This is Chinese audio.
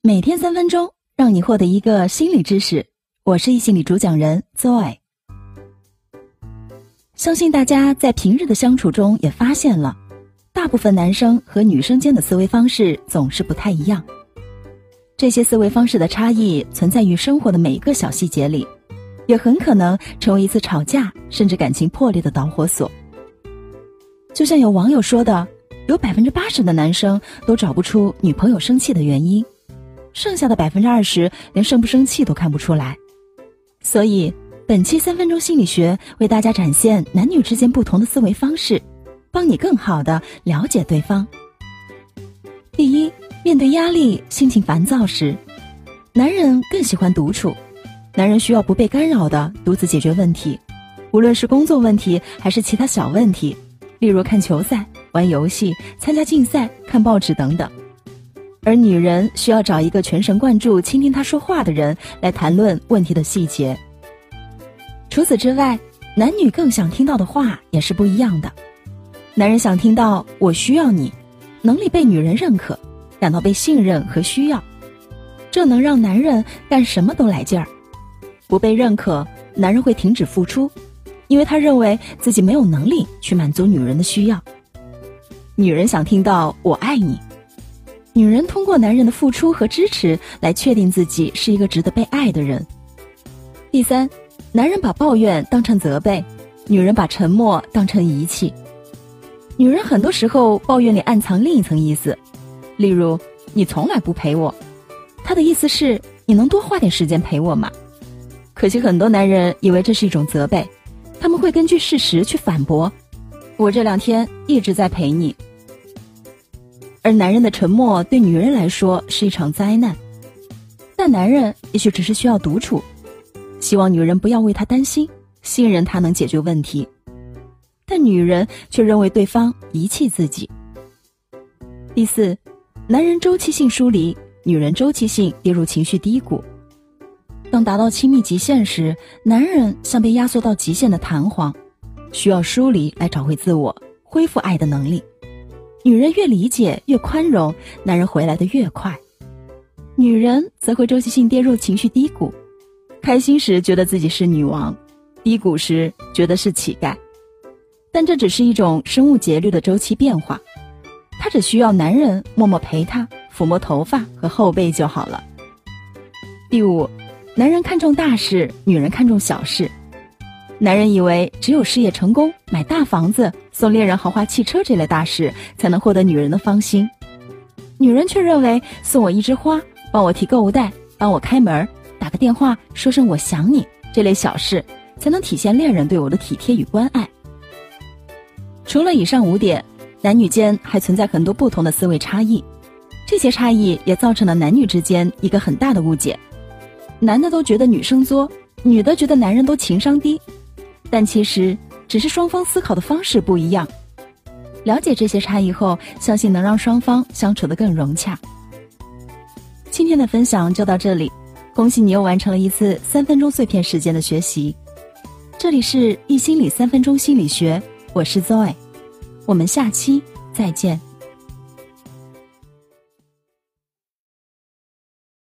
每天三分钟，让你获得一个心理知识。我是易心理主讲人 Zoe。相信大家在平日的相处中也发现了，大部分男生和女生间的思维方式总是不太一样。这些思维方式的差异存在于生活的每一个小细节里，也很可能成为一次吵架甚至感情破裂的导火索。就像有网友说的。有百分之八十的男生都找不出女朋友生气的原因，剩下的百分之二十连生不生气都看不出来。所以，本期三分钟心理学为大家展现男女之间不同的思维方式，帮你更好的了解对方。第一，面对压力、心情烦躁时，男人更喜欢独处，男人需要不被干扰的独自解决问题，无论是工作问题还是其他小问题，例如看球赛。玩游戏、参加竞赛、看报纸等等，而女人需要找一个全神贯注倾听她说话的人来谈论问题的细节。除此之外，男女更想听到的话也是不一样的。男人想听到“我需要你”，能力被女人认可，感到被信任和需要，这能让男人干什么都来劲儿。不被认可，男人会停止付出，因为他认为自己没有能力去满足女人的需要。女人想听到“我爱你”，女人通过男人的付出和支持来确定自己是一个值得被爱的人。第三，男人把抱怨当成责备，女人把沉默当成遗弃。女人很多时候抱怨里暗藏另一层意思，例如“你从来不陪我”，她的意思是你能多花点时间陪我吗？可惜很多男人以为这是一种责备，他们会根据事实去反驳：“我这两天一直在陪你。”而男人的沉默对女人来说是一场灾难，但男人也许只是需要独处，希望女人不要为他担心，信任他能解决问题，但女人却认为对方遗弃自己。第四，男人周期性疏离，女人周期性跌入情绪低谷。当达到亲密极限时，男人像被压缩到极限的弹簧，需要疏离来找回自我，恢复爱的能力。女人越理解越宽容，男人回来的越快；女人则会周期性跌入情绪低谷，开心时觉得自己是女王，低谷时觉得是乞丐。但这只是一种生物节律的周期变化，她只需要男人默默陪她，抚摸头发和后背就好了。第五，男人看重大事，女人看重小事。男人以为只有事业成功、买大房子、送恋人豪华汽车这类大事，才能获得女人的芳心。女人却认为送我一枝花、帮我提购物袋、帮我开门、打个电话说声我想你这类小事，才能体现恋人对我的体贴与关爱。除了以上五点，男女间还存在很多不同的思维差异，这些差异也造成了男女之间一个很大的误解：男的都觉得女生作，女的觉得男人都情商低。但其实只是双方思考的方式不一样，了解这些差异后，相信能让双方相处得更融洽。今天的分享就到这里，恭喜你又完成了一次三分钟碎片时间的学习。这里是易心理三分钟心理学，我是 Zoe，我们下期再见。